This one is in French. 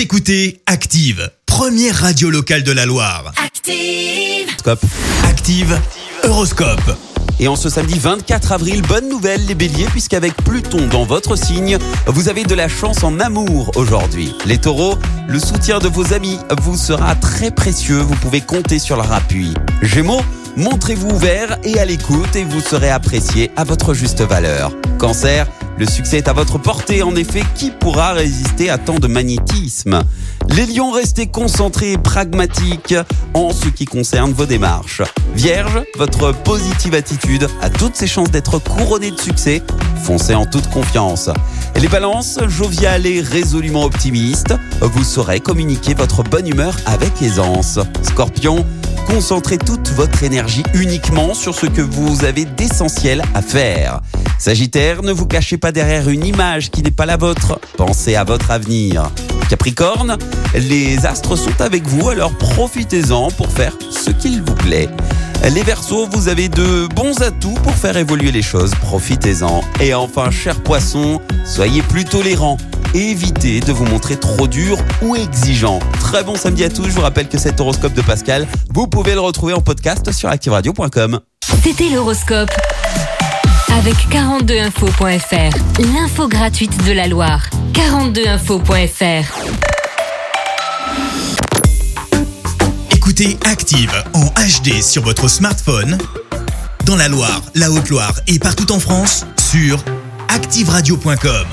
Vous écoutez Active, première radio locale de la Loire. Active. Scope. Active, Horoscope. Et en ce samedi 24 avril, bonne nouvelle les béliers, puisqu'avec Pluton dans votre signe, vous avez de la chance en amour aujourd'hui. Les taureaux, le soutien de vos amis vous sera très précieux, vous pouvez compter sur leur appui. Gémeaux, montrez-vous ouvert et à l'écoute et vous serez apprécié à votre juste valeur. Cancer, le succès est à votre portée, en effet, qui pourra résister à tant de magnétisme? Les lions, restez concentrés et pragmatiques en ce qui concerne vos démarches. Vierge, votre positive attitude a toutes ses chances d'être couronnée de succès. Foncez en toute confiance. Les balances, jovial et résolument optimiste, vous saurez communiquer votre bonne humeur avec aisance. Scorpion, concentrez toute votre énergie uniquement sur ce que vous avez d'essentiel à faire. Sagittaire, ne vous cachez pas derrière une image qui n'est pas la vôtre. Pensez à votre avenir. Capricorne, les astres sont avec vous, alors profitez-en pour faire ce qu'il vous plaît. Les Verseaux, vous avez de bons atouts pour faire évoluer les choses, profitez-en. Et enfin, cher poisson, soyez plus tolérant. Évitez de vous montrer trop dur ou exigeant. Très bon samedi à tous, je vous rappelle que cet horoscope de Pascal, vous pouvez le retrouver en podcast sur activeradio.com. C'était l'horoscope. Avec 42info.fr, l'info gratuite de la Loire. 42info.fr. Écoutez Active en HD sur votre smartphone, dans la Loire, la Haute-Loire et partout en France, sur activeradio.com.